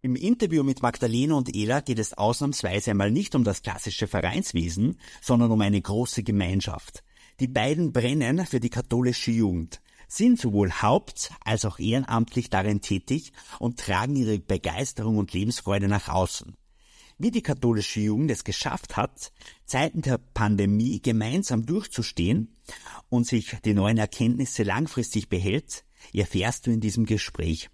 Im Interview mit Magdalena und Ela geht es ausnahmsweise einmal nicht um das klassische Vereinswesen, sondern um eine große Gemeinschaft. Die beiden brennen für die katholische Jugend, sind sowohl haupt- als auch ehrenamtlich darin tätig und tragen ihre Begeisterung und Lebensfreude nach außen. Wie die katholische Jugend es geschafft hat, Zeiten der Pandemie gemeinsam durchzustehen und sich die neuen Erkenntnisse langfristig behält, erfährst du in diesem Gespräch.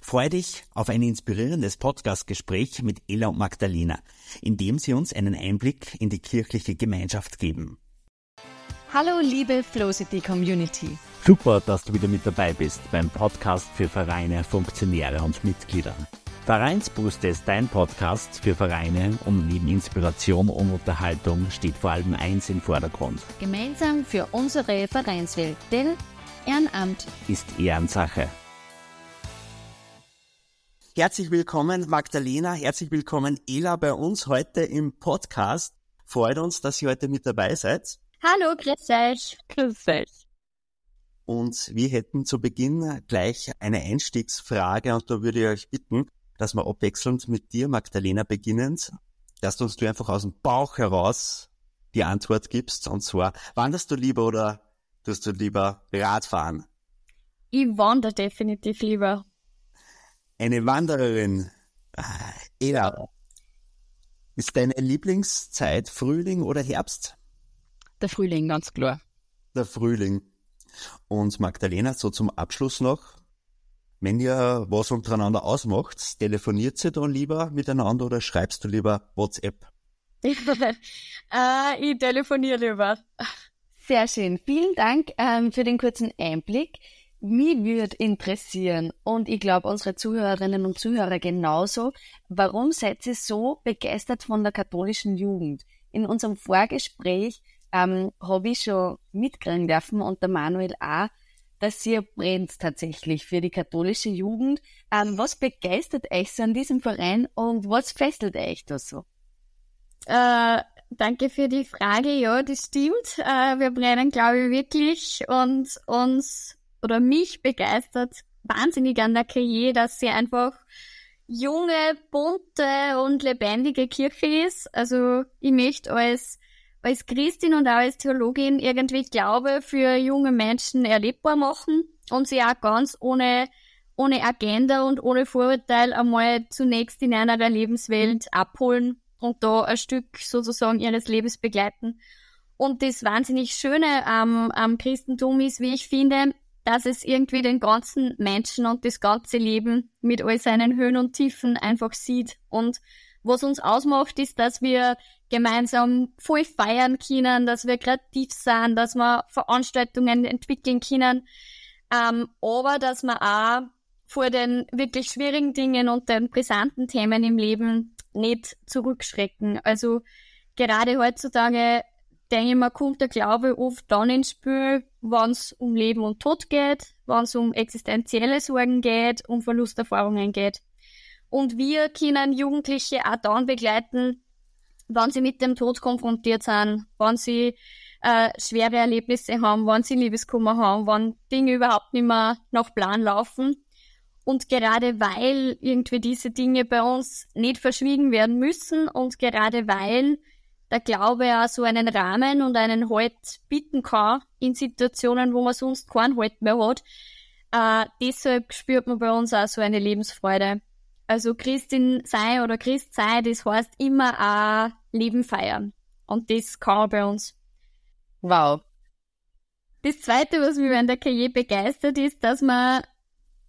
Freu dich auf ein inspirierendes Podcastgespräch mit Ella und Magdalena, in dem sie uns einen Einblick in die kirchliche Gemeinschaft geben. Hallo liebe Flowcity Community. Super, dass du wieder mit dabei bist beim Podcast für Vereine, Funktionäre und Mitglieder. Vereinsbrüste ist dein Podcast für Vereine und neben Inspiration und Unterhaltung steht vor allem eins im Vordergrund. Gemeinsam für unsere Vereinswelt, denn Ehrenamt ist Ehrensache. Herzlich willkommen, Magdalena. Herzlich willkommen, Ela, bei uns heute im Podcast. Freut uns, dass ihr heute mit dabei seid. Hallo, grüß euch. Grüß euch. Und wir hätten zu Beginn gleich eine Einstiegsfrage und da würde ich euch bitten, dass wir abwechselnd mit dir, Magdalena, beginnen, dass du uns du einfach aus dem Bauch heraus die Antwort gibst. Und zwar, wanderst du lieber oder tust du lieber Radfahren? Ich wandere definitiv lieber eine Wandererin. Ela, ist deine Lieblingszeit Frühling oder Herbst? Der Frühling, ganz klar. Der Frühling. Und Magdalena, so zum Abschluss noch, wenn ihr was untereinander ausmacht, telefoniert ihr dann lieber miteinander oder schreibst du lieber WhatsApp? äh, ich telefoniere lieber. Sehr schön. Vielen Dank ähm, für den kurzen Einblick. Mich würde interessieren, und ich glaube unsere Zuhörerinnen und Zuhörer genauso, warum seid ihr so begeistert von der katholischen Jugend? In unserem Vorgespräch ähm, habe ich schon mitkriegen dürfen und der Manuel auch, dass ihr brennt tatsächlich für die katholische Jugend. Ähm, was begeistert euch so an diesem Verein und was fesselt euch da so? Äh, danke für die Frage. Ja, das stimmt. Äh, wir brennen, glaube ich, wirklich und uns oder mich begeistert wahnsinnig an der Karriere, dass sie einfach junge, bunte und lebendige Kirche ist. Also ich möchte als, als Christin und auch als Theologin irgendwie Glaube für junge Menschen erlebbar machen und sie auch ganz ohne, ohne Agenda und ohne Vorurteil einmal zunächst in einer Lebenswelt abholen und da ein Stück sozusagen ihres Lebens begleiten. Und das wahnsinnig Schöne am, am Christentum ist, wie ich finde, dass es irgendwie den ganzen Menschen und das ganze Leben mit all seinen Höhen und Tiefen einfach sieht. Und was uns ausmacht, ist, dass wir gemeinsam voll feiern können, dass wir kreativ sind, dass wir Veranstaltungen entwickeln können, ähm, aber dass wir auch vor den wirklich schwierigen Dingen und den brisanten Themen im Leben nicht zurückschrecken. Also gerade heutzutage denke ich mir, kommt der Glaube oft dann ins Spiel, wenn es um Leben und Tod geht, wenn es um existenzielle Sorgen geht, um Verlusterfahrungen geht. Und wir können Jugendliche auch dann begleiten, wenn sie mit dem Tod konfrontiert sind, wenn sie äh, schwere Erlebnisse haben, wenn sie Liebeskummer haben, wenn Dinge überhaupt nicht mehr nach Plan laufen. Und gerade weil irgendwie diese Dinge bei uns nicht verschwiegen werden müssen und gerade weil der Glaube ja so einen Rahmen und einen Halt bieten kann in Situationen, wo man sonst keinen Halt mehr hat. Äh, deshalb spürt man bei uns auch so eine Lebensfreude. Also Christin sein oder Christ sein, das heißt immer auch Leben feiern. Und das kann man bei uns. Wow. Das zweite, was mich an der Karriere begeistert, ist, dass man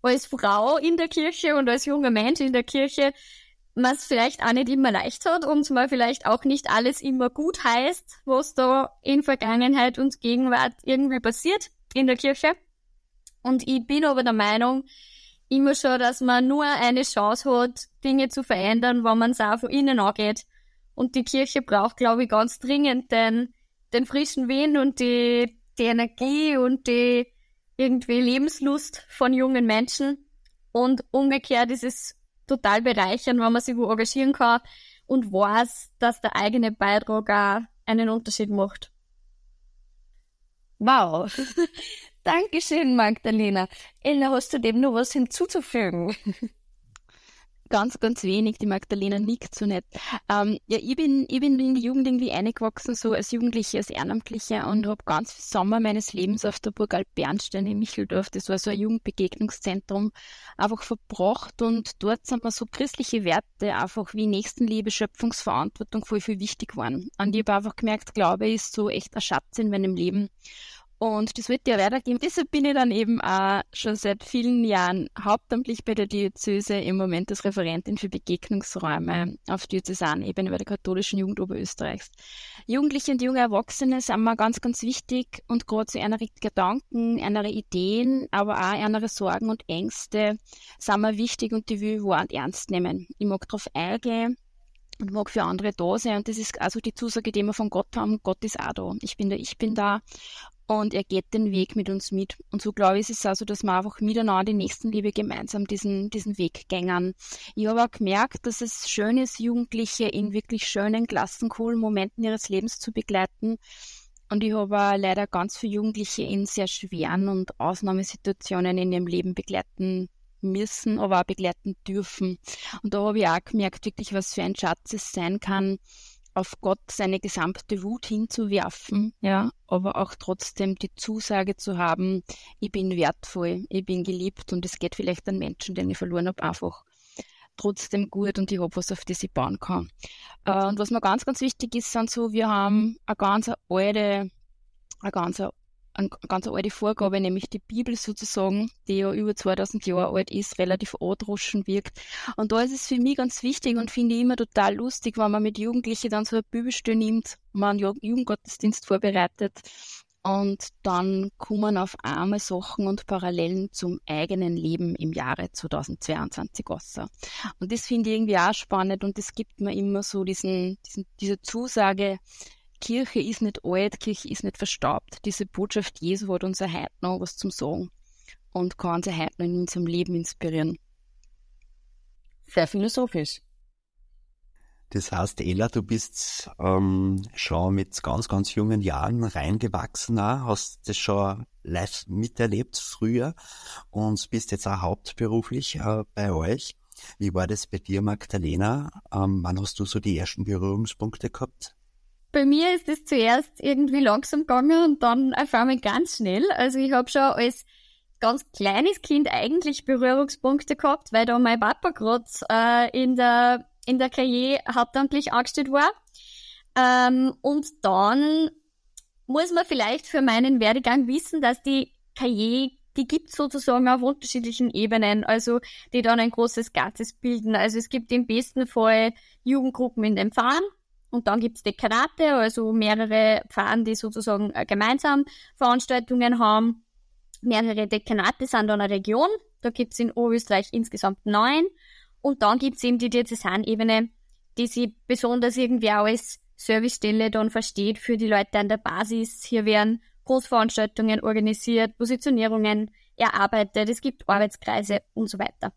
als Frau in der Kirche und als junger Mensch in der Kirche man es vielleicht auch nicht immer leicht hat und man vielleicht auch nicht alles immer gut heißt, was da in Vergangenheit und Gegenwart irgendwie passiert in der Kirche. Und ich bin aber der Meinung, immer schon, dass man nur eine Chance hat, Dinge zu verändern, wenn man es auch von innen angeht. Und die Kirche braucht, glaube ich, ganz dringend den, den frischen Wind und die, die Energie und die irgendwie Lebenslust von jungen Menschen. Und umgekehrt ist es total bereichern, wenn man sich wo engagieren kann und weiß, dass der eigene Beitrag auch einen Unterschied macht. Wow. Dankeschön, Magdalena. Ella, hast du dem noch was hinzuzufügen? Ganz, ganz wenig. Die Magdalena nickt so nett. Ähm, ja, ich bin, ich bin in die Jugend irgendwie eingewachsen, so als Jugendliche, als Ehrenamtliche und habe ganz viel Sommer meines Lebens auf der Burg Altbernstein in Micheldorf, das war so ein Jugendbegegnungszentrum, einfach verbracht und dort sind mir so christliche Werte einfach wie Nächstenliebe, Schöpfungsverantwortung voll viel wichtig waren. Und ich habe einfach gemerkt, Glaube ist so echt ein Schatz in meinem Leben. Und das wird ja weitergehen. Deshalb bin ich dann eben auch schon seit vielen Jahren hauptamtlich bei der Diözese im Moment als Referentin für Begegnungsräume auf Diözesanebene bei der katholischen Jugend Oberösterreichs. Jugendliche und junge Erwachsene sind mir ganz, ganz wichtig und gerade zu einer Gedanken, einer Ideen, aber auch einer Sorgen und Ängste sind mir wichtig und die will ich wahr und ernst nehmen. Ich mag darauf eingehen und mag für andere da sein. Und das ist also die Zusage, die wir von Gott haben. Gott ist auch da. Ich bin da, ich bin da und er geht den Weg mit uns mit. Und so glaube ich, ist es also, dass wir einfach miteinander die Nächstenliebe gemeinsam diesen, diesen Weg gängern. Ich habe auch gemerkt, dass es schön ist, Jugendliche in wirklich schönen, klassen, coolen Momenten ihres Lebens zu begleiten. Und ich habe auch leider ganz viele Jugendliche in sehr schweren und Ausnahmesituationen in ihrem Leben begleiten müssen, aber auch begleiten dürfen. Und da habe ich auch gemerkt, wirklich, was für ein Schatz es sein kann, auf Gott seine gesamte Wut hinzuwerfen, ja, aber auch trotzdem die Zusage zu haben, ich bin wertvoll, ich bin geliebt und es geht vielleicht an Menschen, den ich verloren habe, einfach trotzdem gut und ich habe was, auf das ich bauen kann. Äh, und was mir ganz, ganz wichtig ist, sind so, wir haben eine ganz alte, eine ganz eine ganz alte Vorgabe, nämlich die Bibel sozusagen, die ja über 2000 Jahre alt ist, relativ androschen wirkt. Und da ist es für mich ganz wichtig und finde ich immer total lustig, wenn man mit Jugendlichen dann so eine Bibelstelle nimmt, man Jugendgottesdienst vorbereitet und dann kommen auf einmal Sachen und Parallelen zum eigenen Leben im Jahre 2022 raus. Und das finde ich irgendwie auch spannend und das gibt mir immer so diesen, diesen diese Zusage, Kirche ist nicht alt, Kirche ist nicht verstaubt. Diese Botschaft Jesu hat uns heute noch was zum Sagen und kann uns heute noch in unserem Leben inspirieren. Sehr philosophisch. Das heißt, Ella, du bist ähm, schon mit ganz, ganz jungen Jahren reingewachsen, hast das schon live miterlebt früher und bist jetzt auch hauptberuflich äh, bei euch. Wie war das bei dir, Magdalena? Ähm, wann hast du so die ersten Berührungspunkte gehabt? Bei mir ist es zuerst irgendwie langsam gegangen und dann auf einmal ganz schnell. Also ich habe schon als ganz kleines Kind eigentlich Berührungspunkte gehabt, weil da mein Papa gerade äh, in der in der Karriere hauptamtlich angestellt war. Ähm, und dann muss man vielleicht für meinen Werdegang wissen, dass die Karriere, die gibt sozusagen auf unterschiedlichen Ebenen, also die dann ein großes Ganzes bilden. Also es gibt im besten Fall Jugendgruppen in Pfarren, und dann gibt's Dekanate, also mehrere Pfarren, die sozusagen äh, gemeinsam Veranstaltungen haben. Mehrere Dekanate sind dann eine Region. Da gibt's in Oberösterreich insgesamt neun. Und dann gibt's eben die Diözesanebene, die sie besonders irgendwie auch als Servicestelle dann versteht für die Leute an der Basis. Hier werden Großveranstaltungen organisiert, Positionierungen erarbeitet, es gibt Arbeitskreise und so weiter.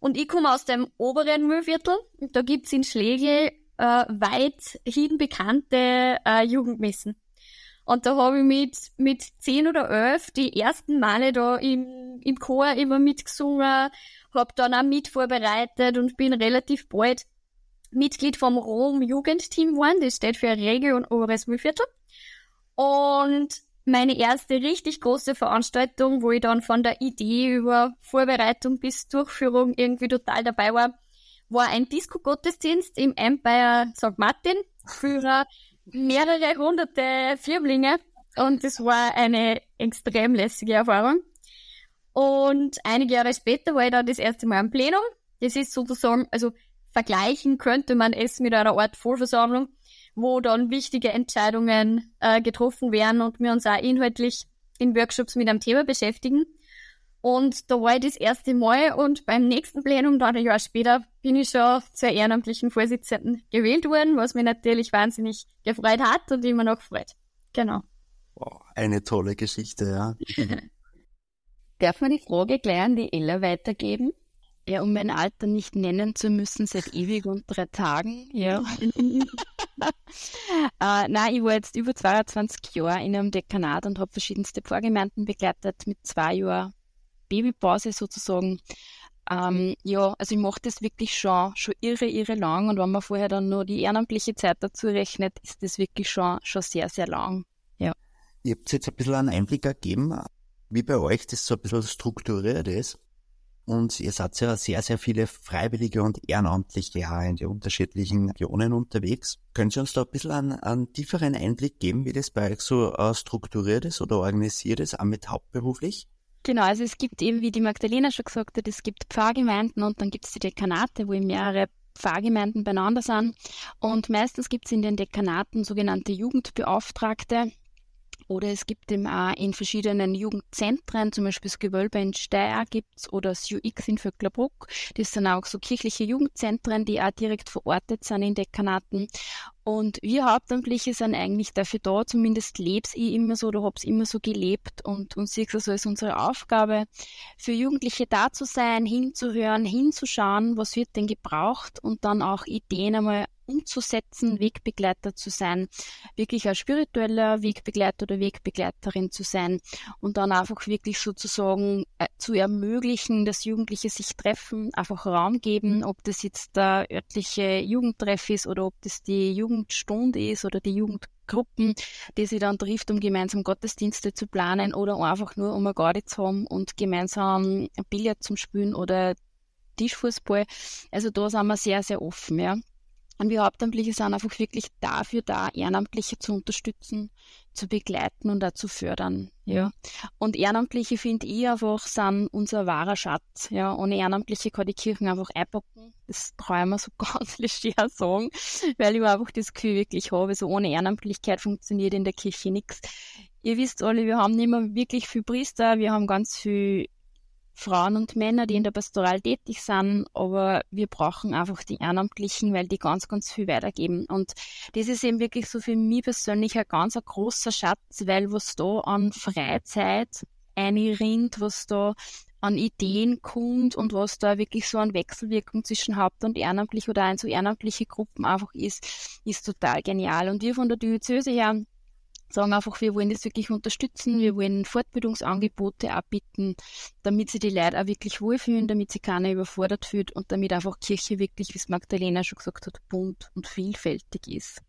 Und ich komme aus dem oberen Müllviertel da gibt's in Schlegel äh, weithin bekannte äh, Jugendmessen. Und da habe ich mit, mit zehn oder elf die ersten Male da im, im Chor immer mitgesungen, habe dann auch mit vorbereitet und bin relativ bald Mitglied vom Rom Jugendteam geworden. Das steht für Regio und Oberes Mühlviertel. Und meine erste richtig große Veranstaltung, wo ich dann von der Idee über Vorbereitung bis Durchführung irgendwie total dabei war, war ein Disco-Gottesdienst im Empire St. Martin für mehrere hunderte Firmlinge und es war eine extrem lässige Erfahrung. Und einige Jahre später war ich dann das erste Mal am Plenum. Das ist sozusagen, also vergleichen könnte man es mit einer Art Vollversammlung, wo dann wichtige Entscheidungen äh, getroffen werden und wir uns auch inhaltlich in Workshops mit einem Thema beschäftigen. Und da war ich das erste Mal und beim nächsten Plenum, dann ein Jahr später, bin ich schon zur ehrenamtlichen Vorsitzenden gewählt worden, was mich natürlich wahnsinnig gefreut hat und immer noch freut. Genau. Wow, eine tolle Geschichte, ja. Darf man die Frage gleich an die Ella weitergeben? Ja, um mein Alter nicht nennen zu müssen, seit ewig und drei Tagen, ja. äh, nein, ich war jetzt über 22 Jahre in einem Dekanat und habe verschiedenste Vorgemeinden begleitet mit zwei Jahren Babypause sozusagen. Ähm, ja, also ich mache das wirklich schon, schon irre, irre lang. Und wenn man vorher dann nur die ehrenamtliche Zeit dazu rechnet, ist das wirklich schon, schon sehr, sehr lang. Ja. Ihr habt jetzt ein bisschen einen Einblick gegeben, wie bei euch das so ein bisschen strukturiert ist. Und ihr seid ja sehr, sehr viele Freiwillige und Ehrenamtliche in die unterschiedlichen Regionen unterwegs. Können Sie uns da ein bisschen einen, einen tieferen Einblick geben, wie das bei euch so uh, strukturiert ist oder organisiert ist, auch mit hauptberuflich? Genau, also es gibt eben, wie die Magdalena schon gesagt hat, es gibt Pfarrgemeinden und dann gibt es die Dekanate, wo mehrere Pfarrgemeinden beieinander sind. Und meistens gibt es in den Dekanaten sogenannte Jugendbeauftragte, oder es gibt eben auch in verschiedenen Jugendzentren, zum Beispiel das Gewölbe in Steyr gibt's oder das UX in Vöcklerbruck. Das sind auch so kirchliche Jugendzentren, die auch direkt verortet sind in Dekanaten. Und wir Hauptamtliche sind eigentlich dafür da, zumindest leb's ich immer so oder hab's immer so gelebt und, und sehe es so als unsere Aufgabe, für Jugendliche da zu sein, hinzuhören, hinzuschauen, was wird denn gebraucht und dann auch Ideen einmal umzusetzen, Wegbegleiter zu sein, wirklich ein spiritueller Wegbegleiter oder Wegbegleiterin zu sein und dann einfach wirklich sozusagen äh, zu ermöglichen, dass Jugendliche sich treffen, einfach Raum geben, ob das jetzt der örtliche Jugendtreff ist oder ob das die Jugendstunde ist oder die Jugendgruppen, die sie dann trifft, um gemeinsam Gottesdienste zu planen oder einfach nur um eine Garde zu haben und gemeinsam Billard zum Spielen oder Tischfußball. Also da sind wir sehr, sehr offen, ja. Und wir Hauptamtliche sind einfach wirklich dafür da, Ehrenamtliche zu unterstützen, zu begleiten und auch zu fördern. Ja. Und Ehrenamtliche finde ich einfach sind unser wahrer Schatz. Ja. Ohne Ehrenamtliche kann die Kirchen einfach einpacken. Das traue ich mir so ganz leger sagen, weil ich einfach das Gefühl wirklich habe, so ohne Ehrenamtlichkeit funktioniert in der Kirche nichts. Ihr wisst alle, wir haben nicht mehr wirklich viel Priester, wir haben ganz viel Frauen und Männer, die in der Pastoral tätig sind, aber wir brauchen einfach die Ehrenamtlichen, weil die ganz, ganz viel weitergeben. Und das ist eben wirklich so für mich persönlich ein ganz ein großer Schatz, weil was da an Freizeit einrinnt, was da an Ideen kommt und was da wirklich so an Wechselwirkung zwischen Haupt- und Ehrenamtlich oder ein so ehrenamtliche Gruppen einfach ist, ist total genial. Und wir von der Diözese her sagen einfach, wir wollen das wirklich unterstützen, wir wollen Fortbildungsangebote anbieten, damit sich die Leute auch wirklich wohlfühlen, damit sich keiner überfordert fühlt und damit einfach Kirche wirklich, wie es Magdalena schon gesagt hat, bunt und vielfältig ist.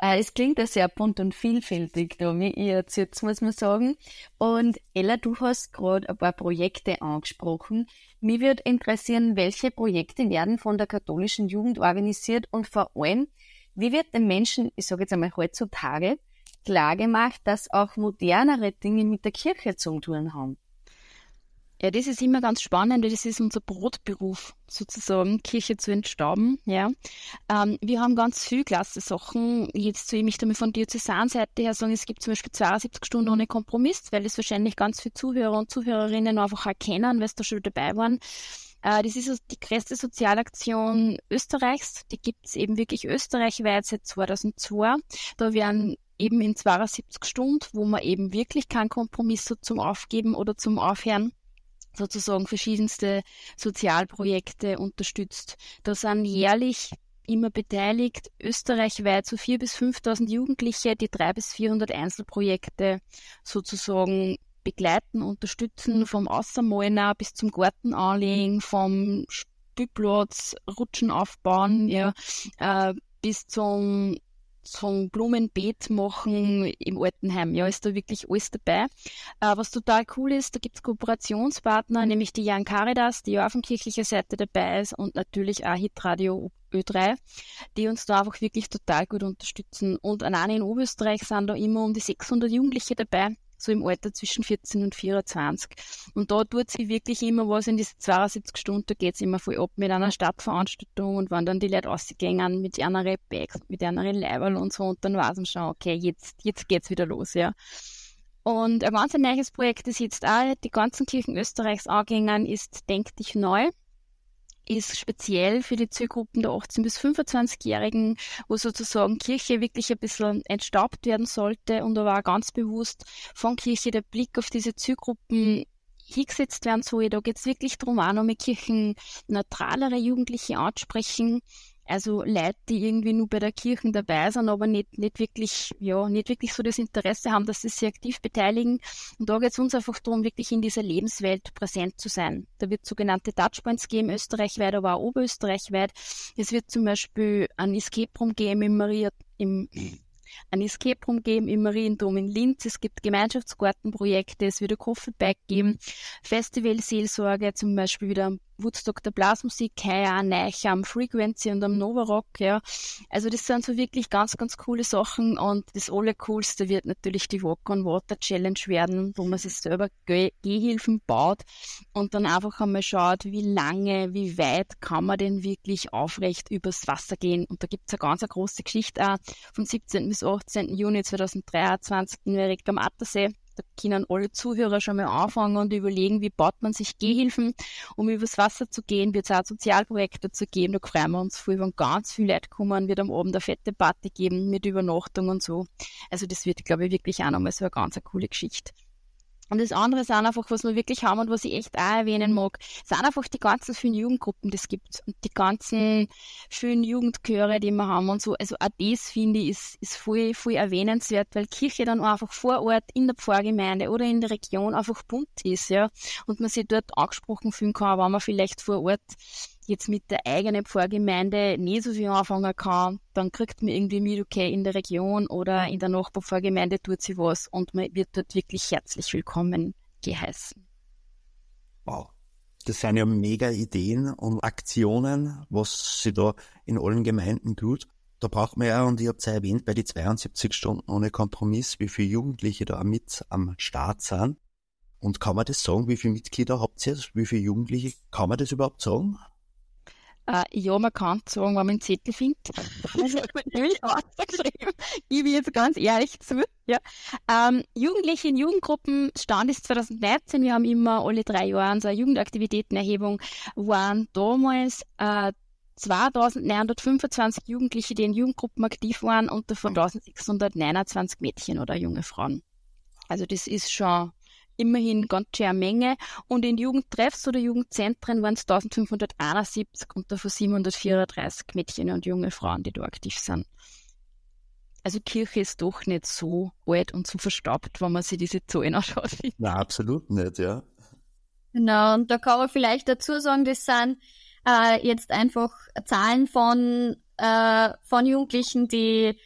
Äh, es klingt ja sehr bunt und vielfältig, da, wie ihr erzählt, muss man sagen. Und Ella, du hast gerade ein paar Projekte angesprochen. Mich würde interessieren, welche Projekte werden von der katholischen Jugend organisiert und vor allem, wie wird den Menschen, ich sage jetzt einmal heutzutage, klar gemacht, dass auch modernere Dinge mit der Kirche zu tun haben. Ja, das ist immer ganz spannend, das ist unser Brotberuf, sozusagen, Kirche zu entstauben, ja. Ähm, wir haben ganz viel klasse Sachen. Jetzt soll ich damit von Diözesanseite her sagen, es gibt zum Beispiel 72 Stunden ohne Kompromiss, weil es wahrscheinlich ganz viele Zuhörer und Zuhörerinnen einfach erkennen, weil sie da schon dabei waren. Äh, das ist die größte Sozialaktion Österreichs. Die gibt es eben wirklich österreichweit seit 2002. Da werden eben in 72 Stunden, wo man eben wirklich keinen Kompromiss hat zum Aufgeben oder zum Aufhören, sozusagen verschiedenste Sozialprojekte unterstützt. Da sind jährlich immer beteiligt, österreichweit so 4.000 bis 5.000 Jugendliche, die 300 bis 400 Einzelprojekte sozusagen begleiten, unterstützen, vom Außermalen bis zum Garten anlegen, vom Spielplatz, Rutschen aufbauen, ja, äh, bis zum zum Blumenbeet machen im Altenheim. Ja, ist da wirklich alles dabei. Äh, was total cool ist, da gibt's Kooperationspartner, nämlich die Jan Caritas, die ja auch von kirchlicher Seite dabei ist und natürlich auch Hitradio Ö3, die uns da einfach wirklich total gut unterstützen. Und allein in Oberösterreich sind da immer um die 600 Jugendliche dabei, so im Alter zwischen 14 und 24. Und da tut sie wirklich immer was in diese 72 Stunden, da geht's immer voll ab mit einer Stadtveranstaltung und wenn dann die Leute rausgehen mit einer Bags, mit einer Leiberl und so und dann weiß man schon, okay, jetzt, jetzt geht's wieder los, ja. Und ein ganz neues Projekt, das jetzt auch die ganzen Kirchen Österreichs angehen, ist Denk dich neu ist speziell für die Zielgruppen der 18- bis 25-Jährigen, wo sozusagen Kirche wirklich ein bisschen entstaubt werden sollte und aber auch ganz bewusst von Kirche der Blick auf diese Zielgruppen hingesetzt werden soll. Da geht es wirklich darum, auch noch mit Kirchen neutralere Jugendliche ansprechen Also Leute, die irgendwie nur bei der Kirche dabei sind, aber nicht, nicht wirklich, ja, nicht wirklich so das Interesse haben, dass sie sich aktiv beteiligen. Und da geht es uns einfach darum, wirklich in dieser Lebenswelt präsent zu sein. Da wird sogenannte Touchpoints geben, österreichweit, aber auch oberösterreichweit. Es wird zum Beispiel ein Escape Room geben im Maria, im ein Escape Room geben im Mariendom in Linz. Es gibt Gemeinschaftsgartenprojekte, es wird ein Coffee geben, Festivalseelsorge, zum Beispiel wieder Woodstock der Blasmusik, heuer Neich am Frequency und am Nova Rock, ja. Also das sind so wirklich ganz, ganz coole Sachen und das allercoolste wird natürlich die Walk on Water Challenge werden, wo man sich selber Geh Gehhilfen baut und dann einfach einmal schaut, wie lange, wie weit kann man denn wirklich aufrecht übers Wasser gehen. Und da gibt es eine ganz eine große Geschichte auch vom 17. bis 18. Juni 2023 in Erika am Attersee da können alle Zuhörer schon mal anfangen und überlegen, wie baut man sich Gehhilfen, um übers Wasser zu gehen, wird es auch Sozialprojekte zu geben, da freuen wir uns viel, wenn ganz viele Leute kommen, wird am Abend eine fette Party geben mit Übernachtung und so. Also das wird, glaube ich, wirklich auch nochmal so eine ganz eine coole Geschichte. Und das andere sind einfach, was wir wirklich haben und was ich echt auch erwähnen mag, sind einfach die ganzen vielen Jugendgruppen, die es gibt und die ganzen vielen Jugendchöre, die wir haben und so. Also auch das, finde ich, ist, ist voll, voll erwähnenswert, weil Kirche dann einfach vor Ort in der Pfarrgemeinde oder in der Region einfach bunt ist, ja. Und man sich dort angesprochen fühlen kann, wenn man vielleicht vor Ort jetzt mit der eigenen Pfarrgemeinde nie so viel anfangen kann, dann kriegt man irgendwie mit, okay, in der Region oder in der Nachbarpfarrgemeinde tut sie was und man wird dort wirklich herzlich willkommen geheißen. Wow. Das sind ja mega Ideen und Aktionen, was sie da in allen Gemeinden tut. Da braucht man ja, und ich habe es ja erwähnt, bei die 72 Stunden ohne Kompromiss, wie viele Jugendliche da mit am Start sind. Und kann man das sagen? Wie viele Mitglieder habt ihr? Wie viele Jugendliche? Kann man das überhaupt sagen? Äh, ja, man kann sagen, wenn man einen Zettel findet. Also, ausgeschrieben. Ich bin jetzt ganz ehrlich zu. Ja. Ähm, Jugendliche in Jugendgruppen, Stand ist 2019, wir haben immer alle drei Jahre unsere Jugendaktivitätenerhebung, waren damals äh, 2925 Jugendliche, die in Jugendgruppen aktiv waren und davon 1629 Mädchen oder junge Frauen. Also das ist schon immerhin ganz schön eine Menge. Und in Jugendtreffs oder Jugendzentren waren es 1571 und davon 734 Mädchen und junge Frauen, die da aktiv sind. Also Kirche ist doch nicht so alt und so verstaubt, wenn man sich diese Zahlen anschaut. Na, absolut nicht, ja. Genau, und da kann man vielleicht dazu sagen, das sind äh, jetzt einfach Zahlen von, äh, von Jugendlichen, die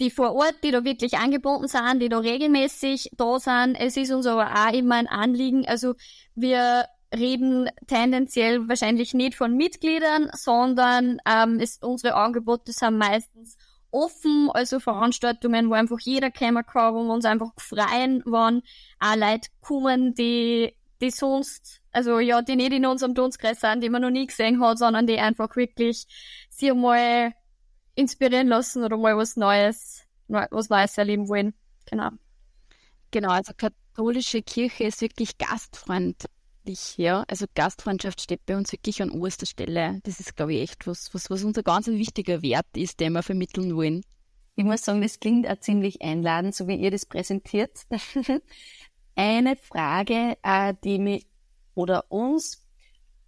die vor Ort, die da wirklich angebunden sind, die da regelmäßig da sind. Es ist uns aber auch immer ein Anliegen. Also wir reden tendenziell wahrscheinlich nicht von Mitgliedern, sondern ähm, es, unsere Angebote sind meistens offen, also Veranstaltungen, wo einfach jeder kommen kann, wo wir uns einfach freuen, wenn auch Leute kommen, die, die sonst, also ja, die nicht in unserem Dunstkreis sind, die man noch nie gesehen hat, sondern die einfach wirklich sich mal inspirieren lassen oder mal was Neues, was Neues erleben wollen. Genau. Genau, also katholische Kirche ist wirklich gastfreundlich, ja. Also Gastfreundschaft steht bei uns wirklich an oberster Stelle. Das ist, glaube ich, echt was, was, was unser ganz wichtiger Wert ist, den wir vermitteln wollen. Ich muss sagen, das klingt auch ziemlich einladend, so wie ihr das präsentiert. Eine Frage, äh, die mich oder uns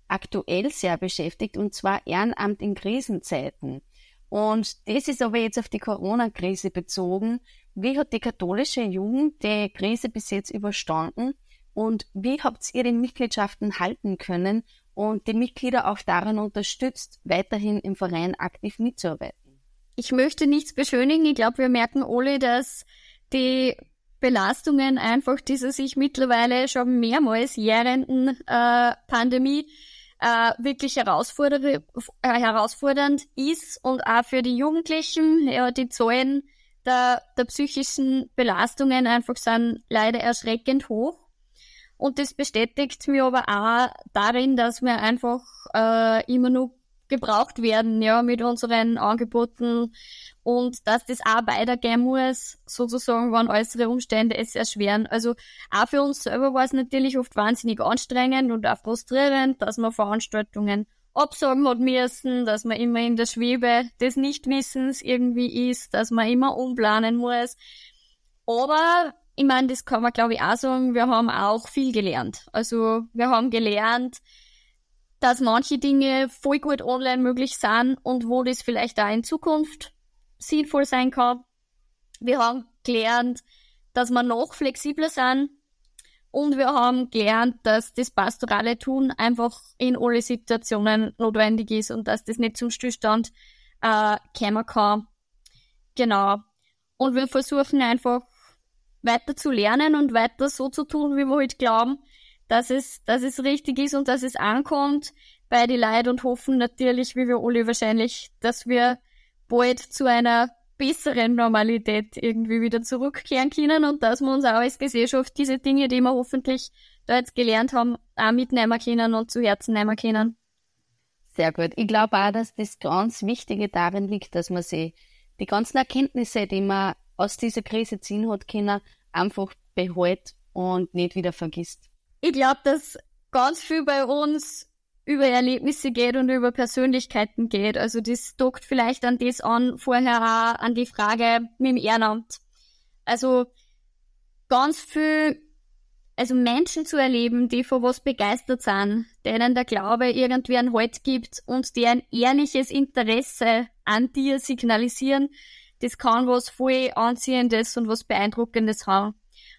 aktuell sehr beschäftigt, und zwar Ehrenamt in Krisenzeiten. Und das ist aber jetzt auf die Corona-Krise bezogen. Wie hat die katholische Jugend die Krise bis jetzt überstanden? Und wie habt ihr die Mitgliedschaften halten können und die Mitglieder auch daran unterstützt, weiterhin im Verein aktiv mitzuarbeiten? Ich möchte nichts beschönigen. Ich glaube, wir merken alle, dass die Belastungen einfach dieser sich mittlerweile schon mehrmals jährenden äh, Pandemie äh, wirklich herausfordernd, äh, herausfordernd ist und auch für die Jugendlichen, ja, die Zahlen der, der psychischen Belastungen einfach sind leider erschreckend hoch. Und das bestätigt mir aber auch darin, dass wir einfach äh, immer nur gebraucht werden, ja, mit unseren Angeboten und dass das auch weitergehen muss, sozusagen, wenn äußere Umstände es erschweren. Also auch für uns selber war es natürlich oft wahnsinnig anstrengend und auch frustrierend, dass man Veranstaltungen absagen hat müssen, dass man immer in der Schwebe des Nichtwissens irgendwie ist, dass man immer umplanen muss. Aber ich meine, das kann man glaube ich auch sagen, wir haben auch viel gelernt. Also wir haben gelernt, dass manche Dinge voll gut online möglich sind und wo das vielleicht auch in Zukunft sinnvoll sein kann. Wir haben gelernt, dass wir noch flexibler sind und wir haben gelernt, dass das pastorale Tun einfach in alle Situationen notwendig ist und dass das nicht zum Stillstand äh, kommen kann. Genau. Und wir versuchen einfach weiter zu lernen und weiter so zu tun, wie wir halt glauben, dass es, dass es richtig ist und dass es ankommt bei die Leid und hoffen natürlich, wie wir alle wahrscheinlich, dass wir bald zu einer besseren Normalität irgendwie wieder zurückkehren können und dass wir uns auch als Gesellschaft diese Dinge, die wir hoffentlich da jetzt gelernt haben, auch mitnehmen können und zu Herzen nehmen können. Sehr gut. Ich glaube auch, dass das ganz Wichtige darin liegt, dass man sich die ganzen Erkenntnisse, die man aus dieser Krise ziehen hat können, einfach behält und nicht wieder vergisst. Ich glaube, dass ganz viel bei uns über Erlebnisse geht und über Persönlichkeiten geht. Also das dockt vielleicht an das an, vorher auch an die Frage mit dem Ehrenamt. Also ganz viel, also Menschen zu erleben, die vor was begeistert sind, denen der Glaube irgendwie einen Halt gibt und die ein ehrliches Interesse an dir signalisieren, das kann was voll Anziehendes und was Beeindruckendes haben.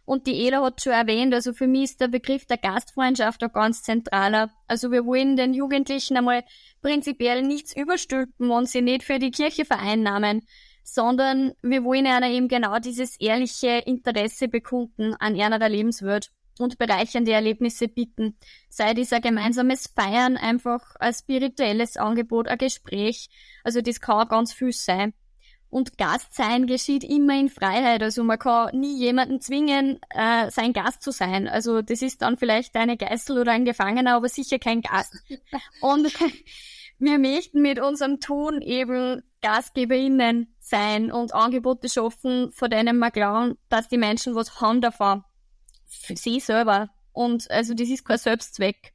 Und die Ela hat schon erwähnt, also für mich ist der Begriff der Gastfreundschaft auch ganz zentraler. Also wir wollen den Jugendlichen einmal prinzipiell nichts überstülpen und sie nicht für die Kirche vereinnahmen, sondern wir wollen einer eben genau dieses ehrliche Interesse bekunden an ihrer Lebenswelt und bereichernde Erlebnisse bieten. Sei dies ein gemeinsames Feiern einfach ein spirituelles Angebot, ein Gespräch. Also das kann ganz viel sein. Und Gast sein geschieht immer in Freiheit. Also man kann nie jemanden zwingen, äh, sein Gast zu sein. Also das ist dann vielleicht eine Geißel oder ein Gefangener, aber sicher kein Gast. Und wir möchten mit unserem Tun eben GastgeberInnen sein und Angebote schaffen, von denen wir glauben, dass die Menschen was haben davon. Für sie selber. Und also das ist kein Selbstzweck.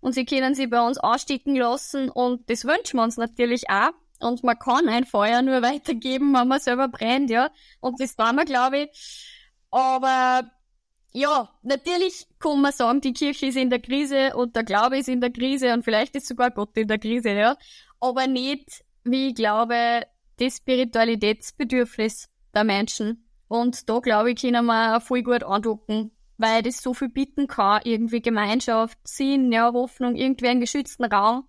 Und sie können sie bei uns anstecken lassen und das wünschen wir uns natürlich auch und man kann ein Feuer nur weitergeben, wenn man selber brennt, ja. Und das war man, glaube ich. Aber ja, natürlich kann man sagen, die Kirche ist in der Krise und der Glaube ist in der Krise und vielleicht ist sogar Gott in der Krise, ja. Aber nicht, wie ich glaube, das Spiritualitätsbedürfnis der Menschen. Und da, glaube ich, können wir voll gut andocken, weil das so viel bieten kann. Irgendwie Gemeinschaft, Sinn, ja, Hoffnung, irgendwie einen geschützten Raum.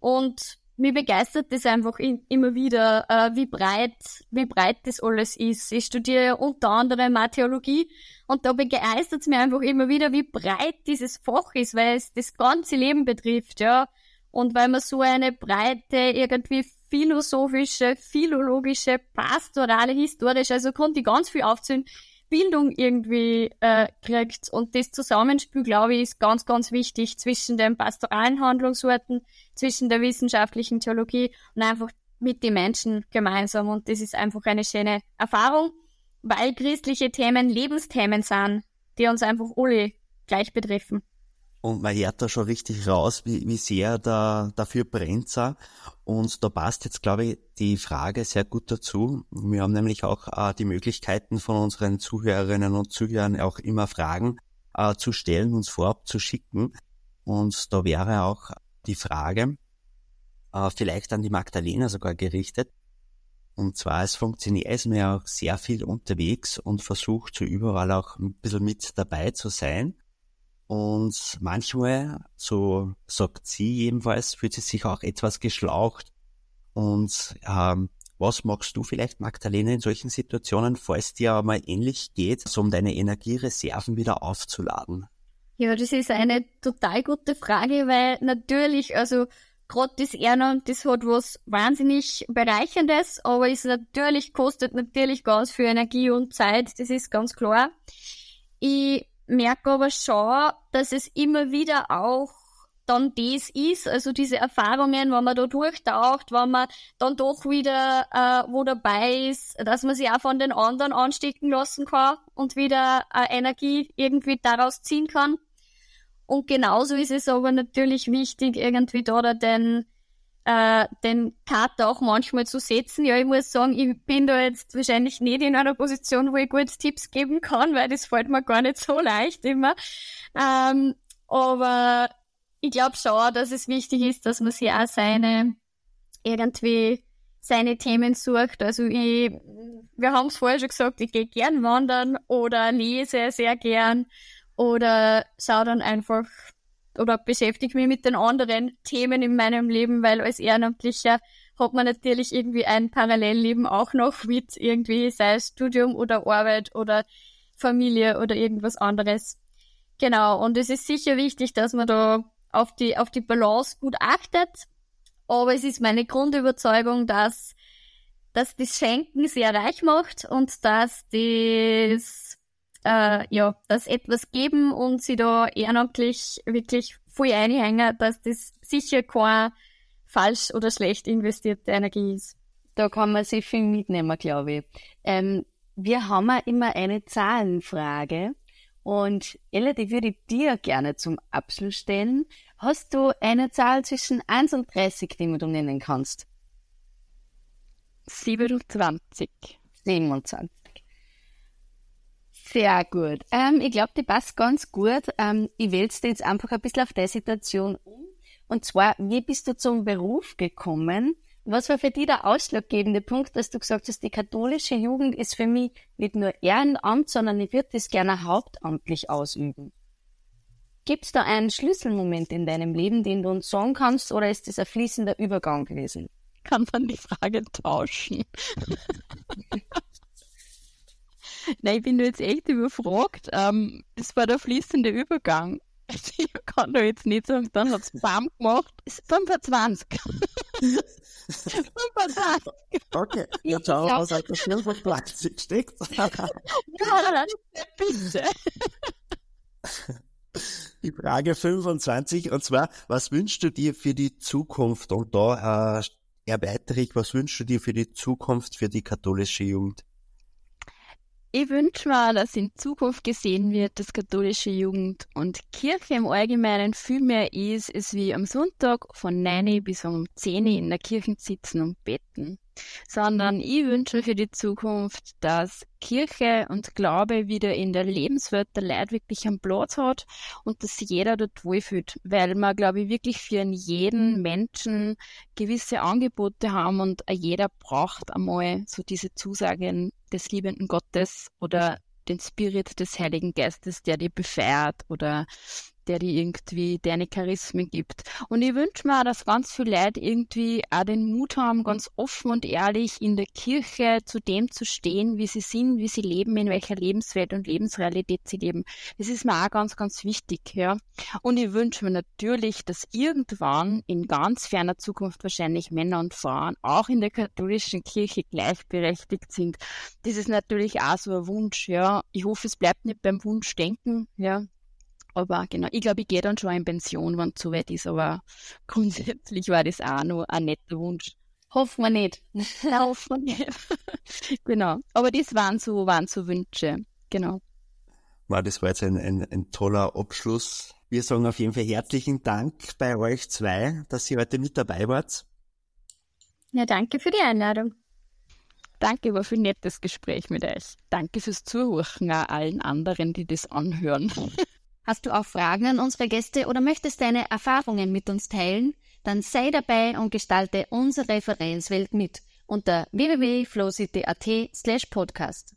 Und mir begeistert das einfach in, immer wieder, äh, wie breit, wie breit das alles ist. Ich studiere unter anderem Theologie und da begeistert es mir einfach immer wieder, wie breit dieses Fach ist, weil es das ganze Leben betrifft, ja. Und weil man so eine breite, irgendwie philosophische, philologische, pastorale, historische, also konnte ich ganz viel aufzählen, Bildung irgendwie äh, kriegt. Und das Zusammenspiel, glaube ich, ist ganz, ganz wichtig zwischen den pastoralen Handlungsorten, zwischen der wissenschaftlichen Theologie und einfach mit den Menschen gemeinsam. Und das ist einfach eine schöne Erfahrung, weil christliche Themen Lebensthemen sind, die uns einfach alle gleich betreffen. Und man hört da schon richtig raus, wie, wie sehr da dafür brennt er. Und da passt jetzt, glaube ich, die Frage sehr gut dazu. Wir haben nämlich auch äh, die Möglichkeiten von unseren Zuhörerinnen und Zuhörern auch immer Fragen äh, zu stellen, uns vorab zu schicken. Und da wäre auch die Frage, äh, vielleicht an die Magdalena sogar gerichtet. Und zwar, es funktioniert, ist mir auch sehr viel unterwegs und versucht so überall auch ein bisschen mit dabei zu sein. Und manchmal, so sagt sie jedenfalls, fühlt sie sich auch etwas geschlaucht. Und ähm, was magst du vielleicht, Magdalene, in solchen Situationen, falls dir mal ähnlich geht, so um deine Energiereserven wieder aufzuladen? Ja, das ist eine total gute Frage, weil natürlich, also gerade das Ehrenamt, das hat was wahnsinnig Bereicherndes, aber es natürlich, kostet natürlich ganz viel Energie und Zeit, das ist ganz klar. Ich merke aber schon, dass es immer wieder auch dann das ist, also diese Erfahrungen, wenn man da durchtaucht, wenn man dann doch wieder äh, wo dabei ist, dass man sich auch von den anderen anstecken lassen kann und wieder äh, Energie irgendwie daraus ziehen kann. Und genauso ist es aber natürlich wichtig, irgendwie da den äh, den Kater auch manchmal zu setzen. Ja, ich muss sagen, ich bin da jetzt wahrscheinlich nicht in einer Position, wo ich gut Tipps geben kann, weil das fällt mir gar nicht so leicht immer. Ähm, aber ich glaube schon, dass es wichtig ist, dass man sich auch seine irgendwie seine Themen sucht. Also ich, wir haben es vorher schon gesagt, ich gehe gern wandern oder lese sehr gern oder schaue dann einfach oder beschäftige mich mit den anderen Themen in meinem Leben, weil als Ehrenamtlicher hat man natürlich irgendwie ein Parallellleben auch noch mit irgendwie, sei es Studium oder Arbeit oder Familie oder irgendwas anderes. Genau, und es ist sicher wichtig, dass man da auf die, auf die Balance gut achtet. Aber es ist meine Grundüberzeugung, dass, dass das Schenken sehr reich macht und dass das, äh, ja, das etwas geben und sie da ehrenamtlich wirklich voll einhängen, dass das sicher kein falsch oder schlecht investierte Energie ist. Da kann man sich viel mitnehmen, glaube ich. Ähm, wir haben ja immer eine Zahlenfrage. Und Ella, die würde ich dir gerne zum Abschluss stellen. Hast du eine Zahl zwischen 1 und 30, die du nennen kannst? 27. 27. Sehr gut. Ähm, ich glaube, die passt ganz gut. Ähm, ich wähle jetzt einfach ein bisschen auf der Situation um. Und zwar, wie bist du zum Beruf gekommen? Was war für dich der ausschlaggebende Punkt, dass du gesagt hast, die katholische Jugend ist für mich nicht nur Ehrenamt, sondern ich würde das gerne hauptamtlich ausüben? Gibt es da einen Schlüsselmoment in deinem Leben, den du uns sagen kannst, oder ist das ein fließender Übergang gewesen? Kann man die Frage tauschen? Nein, ich bin jetzt echt überfragt. Ähm, das war der fließende Übergang. Ich kann da jetzt nicht sagen, dann hat es BAM gemacht. Ist 25. 25. Okay, ja, schau, aus der Silberplastik steckt. ja, bitte. Die Frage 25, und zwar, was wünschst du dir für die Zukunft? Und da äh, erweitere ich, was wünschst du dir für die Zukunft für die katholische Jugend? Ich wünsche mir, dass in Zukunft gesehen wird, dass katholische Jugend und Kirche im Allgemeinen viel mehr ist, ist wie am Sonntag von 9 bis um 10 in der Kirche sitzen und beten sondern ich wünsche für die Zukunft, dass Kirche und Glaube wieder in der Lebenswelt der Leute wirklich einen Platz hat und dass sich jeder dort wohlfühlt, weil wir, glaube ich, wirklich für jeden Menschen gewisse Angebote haben und jeder braucht einmal so diese Zusagen des liebenden Gottes oder den Spirit des Heiligen Geistes, der dir befährt oder der die irgendwie deine Charismen gibt. Und ich wünsche mir dass ganz viele Leute irgendwie auch den Mut haben, ganz offen und ehrlich in der Kirche zu dem zu stehen, wie sie sind, wie sie leben, in welcher Lebenswelt und Lebensrealität sie leben. Das ist mir auch ganz, ganz wichtig, ja. Und ich wünsche mir natürlich, dass irgendwann in ganz ferner Zukunft wahrscheinlich Männer und Frauen auch in der katholischen Kirche gleichberechtigt sind. Das ist natürlich auch so ein Wunsch, ja. Ich hoffe, es bleibt nicht beim Wunschdenken, ja. Aber genau, ich glaube, ich gehe dann schon in Pension, wenn es so weit ist, aber grundsätzlich war das auch noch ein netter Wunsch. Hoffen wir nicht. Hoffen wir nicht. genau. Aber das waren so, waren so Wünsche. Genau. War das war jetzt ein, ein, ein toller Abschluss. Wir sagen auf jeden Fall herzlichen Dank bei euch zwei, dass ihr heute mit dabei wart. Ja, danke für die Einladung. Danke, war für ein nettes Gespräch mit euch. Danke fürs Zuhören auch allen anderen, die das anhören. Hast du auch Fragen an unsere Gäste oder möchtest deine Erfahrungen mit uns teilen? Dann sei dabei und gestalte unsere Referenzwelt mit unter www.flowcity.at slash podcast.